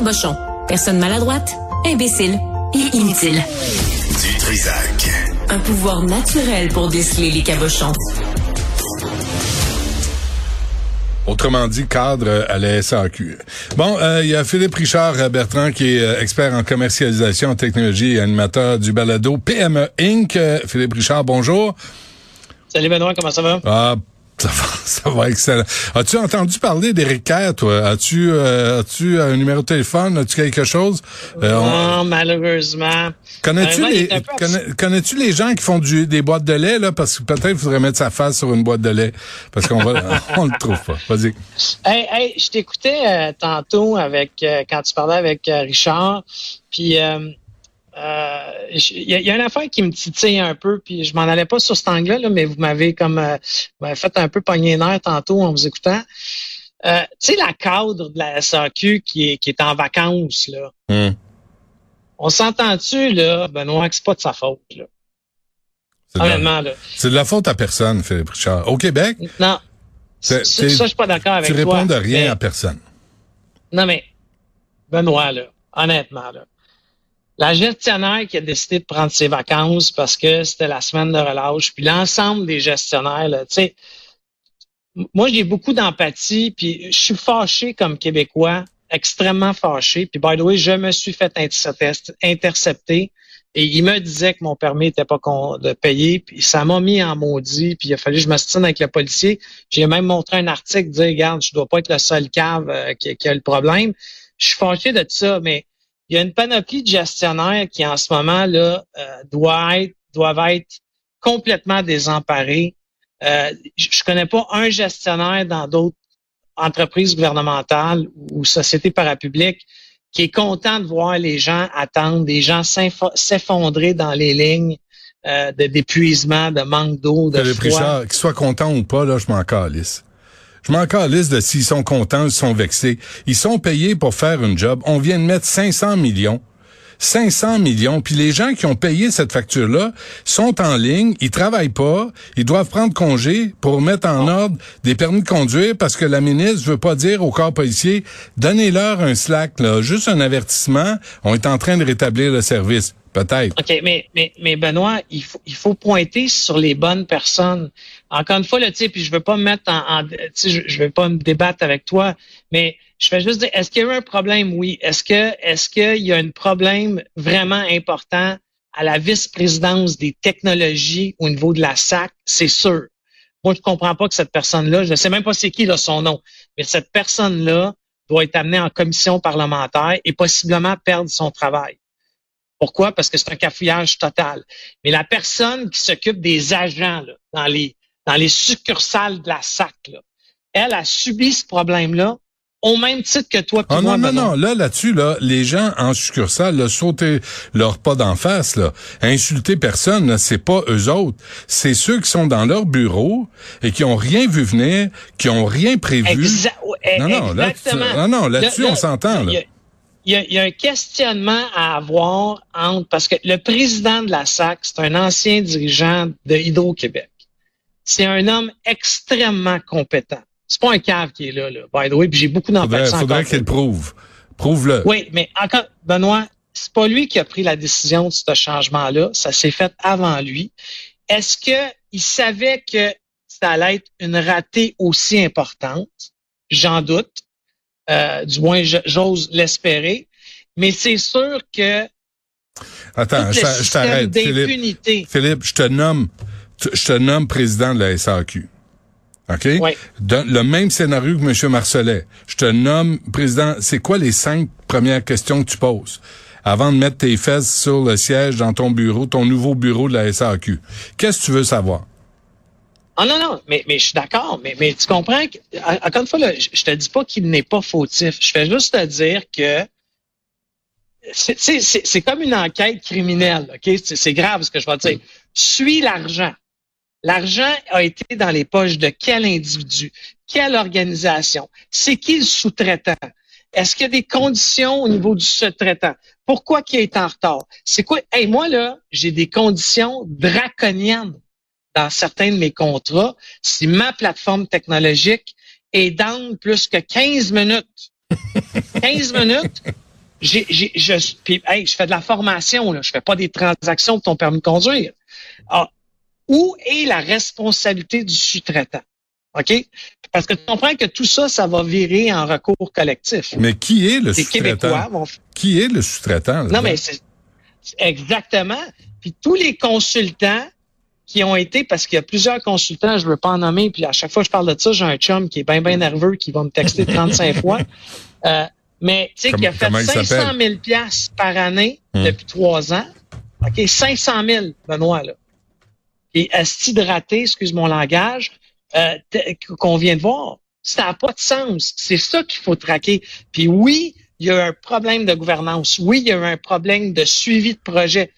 Cabochon. Personne maladroite, imbécile et inutile. Du Trisac. Un pouvoir naturel pour déceler les cabochons. Autrement dit, cadre à la SAQ. Bon, euh, il y a Philippe Richard Bertrand qui est euh, expert en commercialisation en technologie et animateur du balado PME Inc. Euh, Philippe Richard, bonjour. Salut Benoît, comment ça va? Ah, ça va, ça va excellent. As-tu entendu parler d'Éric Kerr, toi? As-tu euh, as-tu un numéro de téléphone? As-tu quelque chose? Euh, on- non, malheureusement. Connais-tu Euh, les, peu connais, connais-tu les gens qui font du, des boîtes de lait, là? Parce que peut-être il faudrait mettre sa face sur une boîte de lait. Parce qu'on va, on le trouve pas. Vas-y. Hey, hey, je t'écoutais euh, tantôt avec euh, quand tu parlais avec euh, Richard, puis il y, a- il y a une affaire qui me titille un peu, puis je m'en allais pas sur cet angle-là, là, mais vous m'avez comme euh, fait un peu pogner les nerfs tantôt en vous écoutant. Euh, tu sais, la cadre de la SAQ qui est, qui est en vacances, là. Hum. On s'entend-tu, là, Benoît, que c'est pas de sa faute, là? Honnêtement, là. c'est de la faute à personne, Philippe Richard. Au Québec, Non. C'est- Ça, je suis pas d'accord avec tu toi. réponds de rien mais- à personne. Non, mais, Benoît, là, honnêtement, là, la gestionnaire qui a décidé de prendre ses vacances parce que c'était la semaine de relâche, puis l'ensemble des gestionnaires, tu sais, moi, j'ai beaucoup d'empathie, puis je suis fâché comme Québécois, extrêmement fâché. Puis, by the way, je me suis fait intercept- intercepter et il me disait que mon permis n'était pas de payer, puis ça m'a mis en maudit, puis il a fallu que je me stine avec le policier. J'ai même montré un article dire, regarde, je dois pas être le seul cave euh, qui, qui a le problème. Je suis fâché de ça, mais il y a une panoplie de gestionnaires qui, en ce moment, là, euh, doivent être, doivent être complètement désemparés. Euh, je connais pas un gestionnaire dans d'autres entreprises gouvernementales ou sociétés parapubliques qui est content de voir les gens attendre, des gens s'effondrer dans les lignes euh, de d'épuisement, de manque d'eau, de froid. Qu'ils soient contents ou pas, là, je m'en calisse. Je m'en calisse de s'ils sont contents ou s'ils sont vexés. Ils sont payés pour faire une job. On vient de mettre 500 millions. 500 millions. Puis les gens qui ont payé cette facture-là sont en ligne, ils travaillent pas, ils doivent prendre congé pour mettre en ordre des permis de conduire parce que la ministre veut pas dire au corps policier, donnez-leur un slack, là, juste un avertissement, on est en train de rétablir le service. Peut-être. OK, mais, mais, mais Benoît, il faut, il faut pointer sur les bonnes personnes. Encore une fois, là, tu sais, puis je veux pas me mettre en, tu sais, je, je veux pas me débattre avec toi, mais je vais juste dire, est-ce qu'il y a eu un problème? Oui. Est-ce que, est-ce qu'il y a un problème vraiment important à la vice-présidence des technologies au niveau de la SAC? C'est sûr. Moi, je comprends pas que cette personne-là, je ne sais même pas c'est qui là, son nom, mais cette personne-là doit être amenée en commission parlementaire et possiblement perdre son travail. Pourquoi? Parce que c'est un cafouillage total. Mais la personne qui s'occupe des agents là, dans les dans les succursales de la SAC, là, elle a subi ce problème-là au même titre que toi Ah moi. non, non, non. Là, là-dessus, là, les gens en succursale, là, sauter leur pas d'en face, là, insulter personne, là, c'est pas eux autres. C'est ceux qui sont dans leur bureau et qui ont rien vu venir, qui ont rien prévu. Exa- Non, non, là, exactement. non, non, là-dessus, Là, là, on s'entend, il y là. a- Il y, a, il y a un questionnement à avoir entre parce que le président de la SAC, c'est un ancien dirigeant de Hydro-Québec. C'est un homme extrêmement compétent. C'est pas un cave qui est là, là, by the way, puis j'ai beaucoup Faudrait, d'empathie faudrait encore qu'il le prouve. Prouve-le. Oui, mais encore, Benoît, c'est pas lui qui a pris la décision de ce changement-là. Ça s'est fait avant lui. Est-ce que il savait que ça allait être une ratée aussi importante? J'en doute. Euh, du moins, j'ose l'espérer. Mais c'est sûr que Attends, je je t'arrête, Philippe. d'impunité. Philippe, je te nomme, je te nomme président de la SAQ. OK? Oui. Le même scénario que M. Marcelet. Je te nomme président. C'est quoi les cinq premières questions que tu poses avant de mettre tes fesses sur le siège dans ton bureau, ton nouveau bureau de la SAQ? Qu'est-ce que tu veux savoir? Ah non, non, mais, mais je suis d'accord, mais, mais tu comprends que, en- encore une fois, là, je, te dis pas qu'il n'est pas fautif. Je fais juste te dire que c'est- comme une enquête criminelle, OK? C'est c'est grave ce que je vais te dire. Suis l'argent. L'argent a été dans les poches de quel individu? Quelle organisation? C'est qui le sous-traitant? Est-ce qu'il y a des conditions au niveau du sous-traitant? Pourquoi il est en retard? C'est quoi? Hey, moi, là, j'ai des conditions draconiennes dans certains de mes contrats. Si ma plateforme technologique est down plus que 15 minutes, 15 minutes, j'ai, j'ai, je, puis, hey, je fais de la formation, là, je fais pas des transactions de ton permis de conduire. Ah, où est la responsabilité du sous-traitant? OK? Parce que tu comprends que tout ça, ça va virer en recours collectif. Mais qui est le Les Québécois sous-traitant? vont Qui est le sous-traitant? non, mais c'est exactement. Puis tous les consultants qui ont été, parce qu'il y a plusieurs consultants, je veux pas en nommer, puis à chaque fois que je parle de ça, j'ai un chum qui est bien, bien nerveux, qui va me texter 35 fois. Euh, mais tu sais, qui a fait comment il 500 s'appelle? 000 piastres par année Hum. depuis trois ans. OK, 500 000, Benoît, là. Et asti de raté, excuse mon langage, euh, qu'on vient de voir. Ça n'a pas de sens. C'est ça qu'il faut traquer. Puis oui, il y a un problème de gouvernance. Oui, il y a un problème de suivi de projet.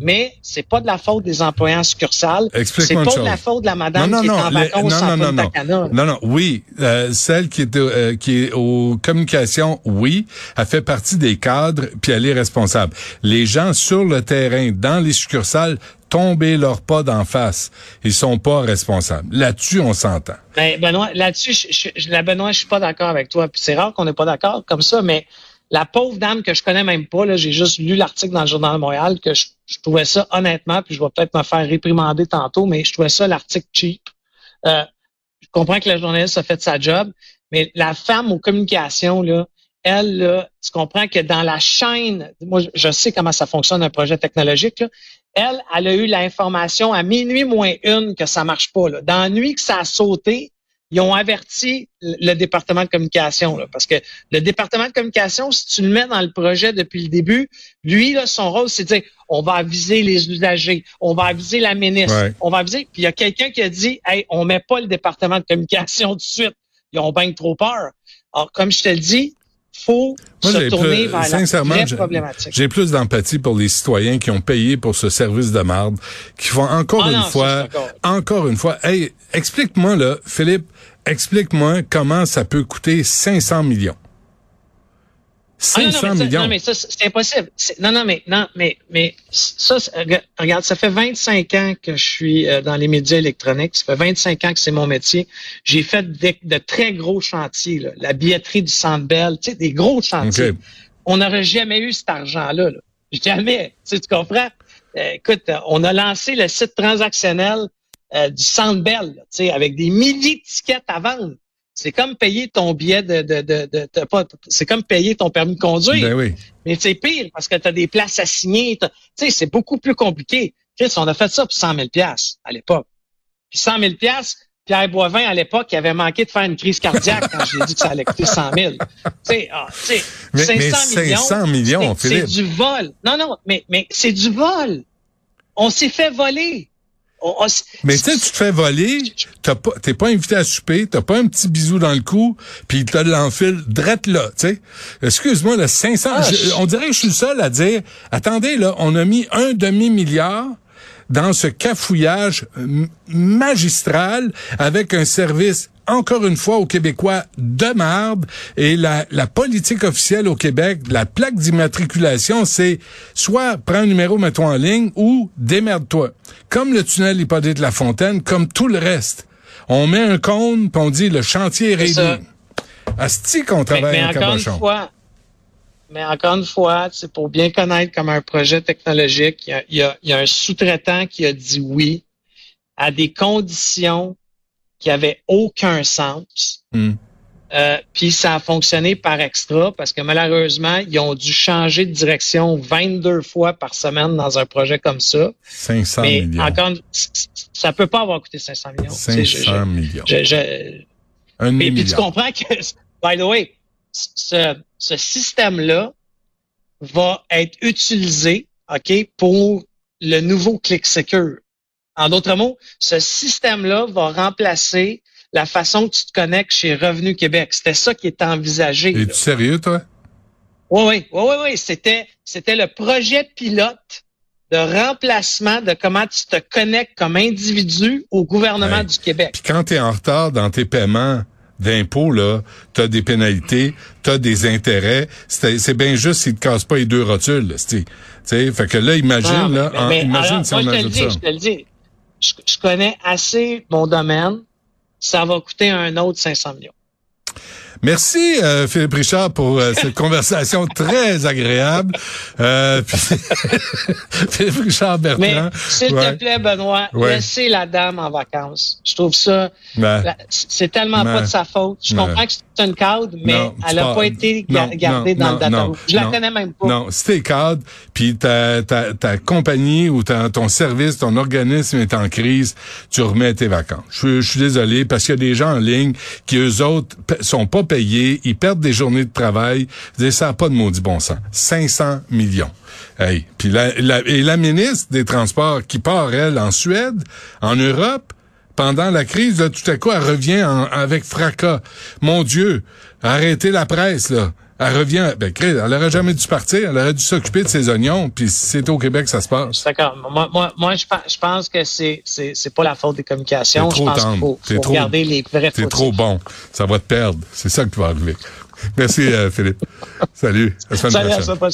Mais c'est pas de la faute des employés en succursale. C'est pas de la faute de la madame Non, non, qui est en les- vacances non, non, non, non. Non, non, oui. euh, celle qui est, euh, qui est aux communications, oui, elle fait partie des cadres, puis elle est responsable. Les gens sur le terrain, dans les succursales, tomber leurs pas d'en face. Ils sont pas responsables. Là-dessus, on s'entend. Ben, Benoît, là-dessus, je, je, je- la Benoît, je suis pas d'accord avec toi. Puis c'est rare qu'on n'est pas d'accord comme ça, mais la pauvre dame que je connais même pas, là, j'ai juste lu l'article dans le Journal de Montréal que je, je trouvais ça honnêtement, puis je vais peut-être me faire réprimander tantôt, mais je trouvais ça l'article cheap. Euh, je comprends que la journaliste a fait sa job, mais la femme aux communications, là, elle, là, tu comprends que dans la chaîne, moi, je- sais comment ça fonctionne un projet technologique, là, elle, elle a eu l'information à minuit moins une que ça marche pas. Là. Dans la nuit que ça a sauté, ils ont averti le département de communication. Là, parce que le département de communication, si tu le mets dans le projet depuis le début, lui, là, son rôle, c'est de dire on va aviser les usagers, on va aviser la ministre, Ouais. on va aviser. Puis il y a quelqu'un qui a dit Hey, on met pas le département de communication tout de suite. Ils ont bien trop peur. Alors, comme je te le dis, faut Moi, se j'ai tourner plus- vers la vraie j'ai- problématique. J'ai plus d'empathie pour les citoyens qui ont payé pour ce service de marde, qui font encore Ah une non, fois, encore une fois. Hey, explique-moi là, Philippe, explique-moi comment ça peut coûter 500 millions. Ah, non, non, 500 ça- millions. non, mais ça, c'est impossible. Non, non, mais non, mais mais ça, rega- regarde, ça fait 25 ans que je suis euh, dans les médias électroniques. Ça fait 25 ans que c'est mon métier. J'ai fait de, de très gros chantiers, là. la billetterie du Centre Bell, tu sais, des gros chantiers. On n'aurait jamais eu cet argent-là. Là. Jamais. Tu, sais, tu comprends? Euh, écoute, euh, on a lancé le site transactionnel euh, du Centre Bell, là, tu sais, avec des milliers de tickets à vendre. C'est comme payer ton billet de, de, de, de- de- pas, c'est comme payer ton permis de conduire. Ben oui. Mais c'est pire parce que tu as des places à signer. Tu sais, c'est beaucoup plus compliqué. Chris, on a fait ça pour 100 000 à l'époque. Puis 100 000 Pierre Boivin, à l'époque, il avait manqué de faire une crise cardiaque quand j'ai dit que ça allait coûter 100 000. Tu sais, ah, tu sais, Mais- 500 mais millions, 500 millions, c'est- c'est Philippe. du vol. Non, non, mais, mais c'est du vol. On s'est fait voler. On- on s- Mais tu sais, tu te fais voler, t'as pas, t'es pas invité à souper, t'as pas un petit bisou dans le cou, puis t'as de l'enfile drette là, tu sais. Excuse-moi, là, 500, Ah, je- on dirait que je suis le seul à dire, attendez, là, on a mis un demi-milliard dans ce cafouillage magistral avec un service encore une fois aux Québécois de marde et la, la politique officielle au Québec, la plaque d'immatriculation, c'est soit prends un numéro, mets-toi en ligne ou démerde-toi. Comme le tunnel Hippolyte La Fontaine, comme tout le reste. On met un cône puis on dit le chantier est réglé. Asti qu'on Mais, travaille mais en encore une fois, mais encore une fois, c'est pour bien connaître comme un projet technologique, il y a, il y a- il y a un sous-traitant qui a dit oui à des conditions qui avait aucun sens. Hmm. Euh, puis ça a fonctionné par extra parce que malheureusement, ils ont dû changer de direction 22 fois par semaine dans un projet comme ça. 500 Mais millions. encore, ça peut pas avoir coûté 500 millions. Tu sais, 500 je- millions. je- je- Un et puis tu comprends que, by the way, ce, ce système-là va être utilisé, OK, pour le nouveau Click Secure. En d'autres mots, ce système-là va remplacer la façon que tu te connectes chez Revenu Québec. C'était ça qui était envisagé. Es-tu sérieux, toi? Oui, oui, oui, oui, oui. C'était, c'était le projet pilote de remplacement de comment tu te connectes comme individu au gouvernement Ouais. du Québec. Puis quand tu es en retard dans tes paiements d'impôts, là, tu as des pénalités, tu as des intérêts. C'est bien juste s'ils te cassent pas les deux rotules. là, c'ti. Tu sais, fait que là, imagine, Non, là, mais- en- mais imagine alors, si moi, on je te le dis, ça. je te le dis. Je, connais assez mon domaine. Ça va coûter un autre 500 millions. Merci, euh, Philippe Richard, pour euh, cette conversation très agréable. Euh, puis- Philippe Richard Bertrand. s'il Ouais. te plaît, Benoît, Ouais. laissez la dame en vacances. Je trouve ça, Ben, c'est tellement pas de sa faute. Je Ouais. comprends que c'est une cadre, mais Non, elle n'a pas été non, gardée non, dans le data. Je la connais même pas. Non, si t'es cadre, puis ta, ta, ta compagnie ou ta, ton service, ton organisme est en crise, tu remets tes vacances. Je, je suis désolé parce qu'il y a des gens en ligne qui, eux autres, sont pas payés, ils perdent des journées de travail. Ça n'a pas de maudit bon sens. 500 millions. Hey. Puis la, et la ministre des Transports qui part, elle, en Suède, en Europe, pendant la crise, là, tout à coup, elle revient en- avec fracas. Mon Dieu, arrêtez la presse, là. Elle revient, ben, Chris, elle aurait jamais dû partir, elle aurait dû s'occuper de ses oignons, puis c'est au Québec que ça se passe. D'accord. Moi, moi, moi je, pense, je pense que c'est, c'est, c'est pas la faute des communications. T'es Je trop pense qu'il faut, trop- regarder les vrais T'es trop bon. Ça va te perdre. C'est ça qui va arriver. Merci, euh, Philippe. Salut. À la semaine prochaine.